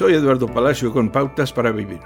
Soy Eduardo Palacio con Pautas para Vivir.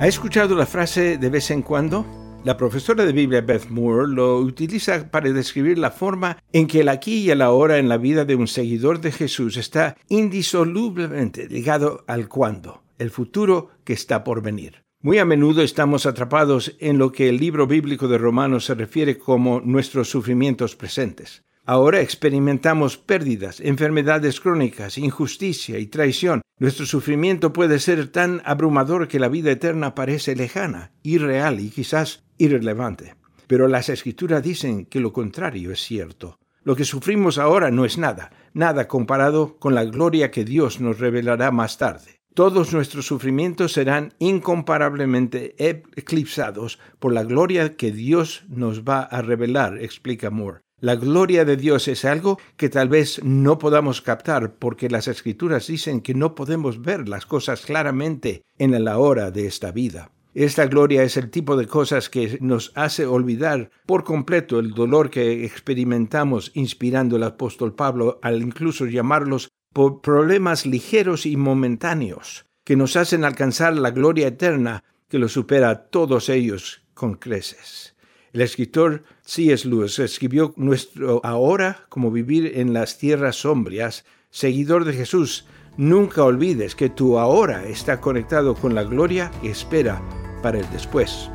¿Ha escuchado la frase de vez en cuando? La profesora de Biblia Beth Moore lo utiliza para describir la forma en que el aquí y el ahora en la vida de un seguidor de Jesús está indisolublemente ligado al cuándo, el futuro que está por venir. Muy a menudo estamos atrapados en lo que el libro bíblico de Romanos se refiere como nuestros sufrimientos presentes. Ahora experimentamos pérdidas, enfermedades crónicas, injusticia y traición. Nuestro sufrimiento puede ser tan abrumador que la vida eterna parece lejana, irreal y quizás irrelevante. Pero las escrituras dicen que lo contrario es cierto. Lo que sufrimos ahora no es nada, nada comparado con la gloria que Dios nos revelará más tarde. Todos nuestros sufrimientos serán incomparablemente eclipsados por la gloria que Dios nos va a revelar, explica Moore. La gloria de Dios es algo que tal vez no podamos captar porque las escrituras dicen que no podemos ver las cosas claramente en la hora de esta vida. Esta gloria es el tipo de cosas que nos hace olvidar por completo el dolor que experimentamos inspirando el apóstol Pablo al incluso llamarlos por problemas ligeros y momentáneos que nos hacen alcanzar la gloria eterna que lo supera a todos ellos con creces. El escritor C.S. Lewis escribió Nuestro ahora como vivir en las tierras sombrías. Seguidor de Jesús, nunca olvides que tu ahora está conectado con la gloria que espera para el después.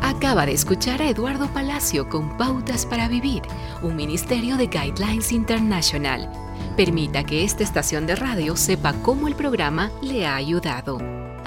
Acaba de escuchar a Eduardo Palacio con Pautas para Vivir, un ministerio de Guidelines International. Permita que esta estación de radio sepa cómo el programa le ha ayudado.